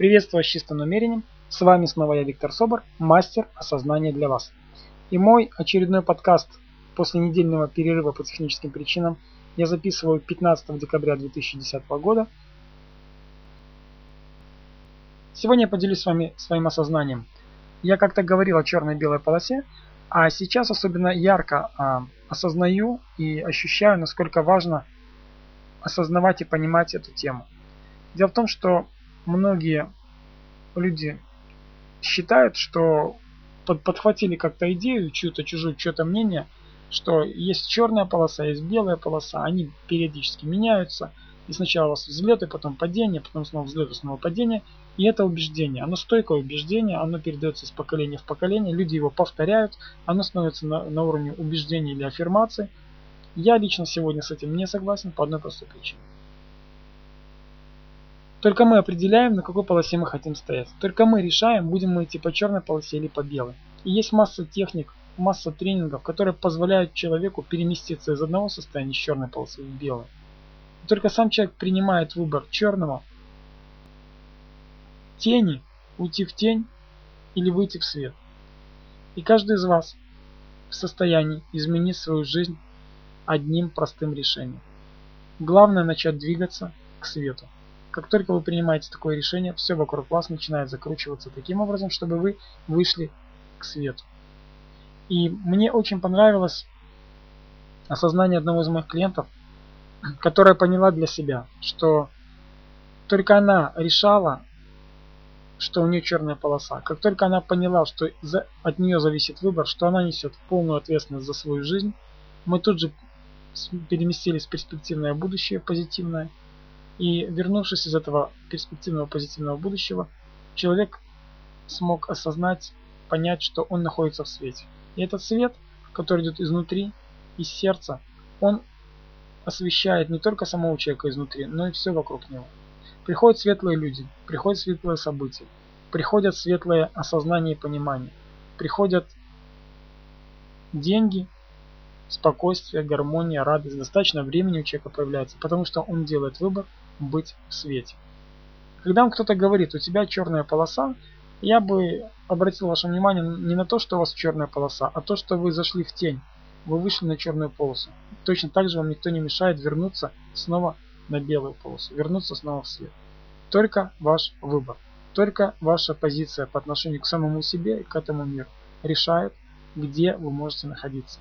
Приветствую с чистым намерением. С вами снова я, Виктор Собор, мастер осознания для вас. И мой очередной подкаст после недельного перерыва по техническим причинам я записываю 15 декабря 2010 года. Сегодня я поделюсь с вами своим осознанием. Я как-то говорил о черно-белой полосе, а сейчас особенно ярко а, осознаю и ощущаю, насколько важно осознавать и понимать эту тему. Дело в том, что многие люди считают, что под, подхватили как-то идею, чью-то чужую, чье-то мнение, что есть черная полоса, есть белая полоса, они периодически меняются, и сначала у вас взлеты, потом падение, потом снова взлеты, снова падение. И это убеждение, оно стойкое убеждение, оно передается из поколения в поколение, люди его повторяют, оно становится на, на уровне убеждений или аффирмации. Я лично сегодня с этим не согласен по одной простой причине. Только мы определяем, на какой полосе мы хотим стоять. Только мы решаем, будем мы идти по черной полосе или по белой. И есть масса техник, масса тренингов, которые позволяют человеку переместиться из одного состояния с черной полосы в белое. И только сам человек принимает выбор черного, тени, уйти в тень или выйти в свет. И каждый из вас в состоянии изменить свою жизнь одним простым решением. Главное начать двигаться к свету. Как только вы принимаете такое решение, все вокруг вас начинает закручиваться таким образом, чтобы вы вышли к свету. И мне очень понравилось осознание одного из моих клиентов, которая поняла для себя, что только она решала, что у нее черная полоса. Как только она поняла, что от нее зависит выбор, что она несет полную ответственность за свою жизнь, мы тут же переместились в перспективное будущее, позитивное, и вернувшись из этого перспективного позитивного будущего, человек смог осознать, понять, что он находится в свете. И этот свет, который идет изнутри, из сердца, он освещает не только самого человека изнутри, но и все вокруг него. Приходят светлые люди, приходят светлые события, приходят светлые осознания и понимания, приходят деньги, спокойствие, гармония, радость, достаточно времени у человека появляется, потому что он делает выбор быть в свете. Когда вам кто-то говорит, у тебя черная полоса, я бы обратил ваше внимание не на то, что у вас черная полоса, а то, что вы зашли в тень. Вы вышли на черную полосу. Точно так же вам никто не мешает вернуться снова на белую полосу, вернуться снова в свет. Только ваш выбор, только ваша позиция по отношению к самому себе и к этому миру решает, где вы можете находиться.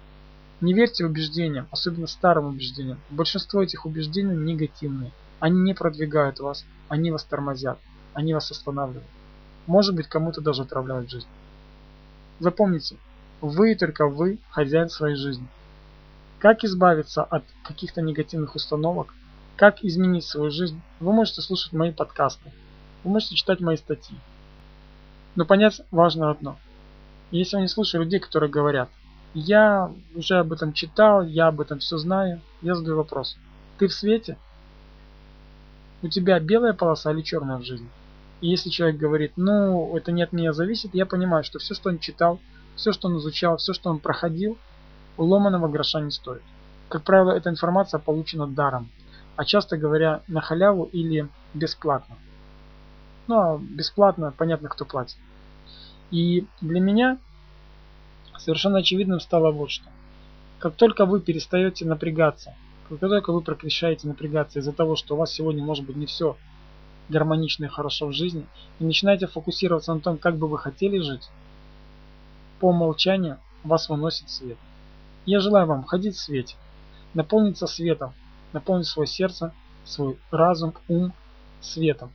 Не верьте убеждениям, особенно старым убеждениям. Большинство этих убеждений негативные. Они не продвигают вас, они вас тормозят, они вас останавливают. Может быть, кому-то даже отравляют жизнь. Запомните, вы и только вы хозяин своей жизни. Как избавиться от каких-то негативных установок, как изменить свою жизнь, вы можете слушать мои подкасты, вы можете читать мои статьи. Но понять важно одно. Если я не слушаю людей, которые говорят, я уже об этом читал, я об этом все знаю, я задаю вопрос. Ты в свете? У тебя белая полоса или черная в жизни. И если человек говорит, ну, это не от меня зависит, я понимаю, что все, что он читал, все, что он изучал, все, что он проходил, у ломаного гроша не стоит. Как правило, эта информация получена даром, а часто говоря, на халяву или бесплатно. Ну, а бесплатно, понятно, кто платит. И для меня совершенно очевидным стало вот что. Как только вы перестаете напрягаться как только вы прекращаете напрягаться из-за того, что у вас сегодня может быть не все гармонично и хорошо в жизни, и начинаете фокусироваться на том, как бы вы хотели жить, по умолчанию вас выносит свет. Я желаю вам ходить в свете, наполниться светом, наполнить свое сердце, свой разум, ум светом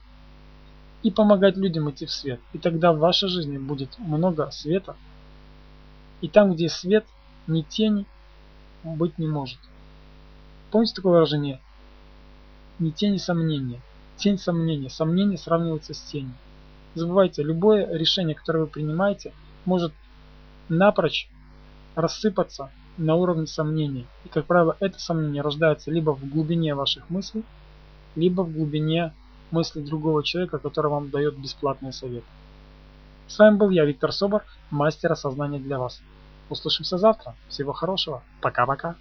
и помогать людям идти в свет. И тогда в вашей жизни будет много света. И там, где свет, ни тени быть не может. Помните такое выражение? Ни тени сомнения. Тень сомнения. Сомнение сравнивается с тенью. забывайте, любое решение, которое вы принимаете, может напрочь рассыпаться на уровне сомнений. И, как правило, это сомнение рождается либо в глубине ваших мыслей, либо в глубине мыслей другого человека, который вам дает бесплатный совет. С вами был я, Виктор Собор, мастер осознания для вас. Услышимся завтра. Всего хорошего. Пока-пока.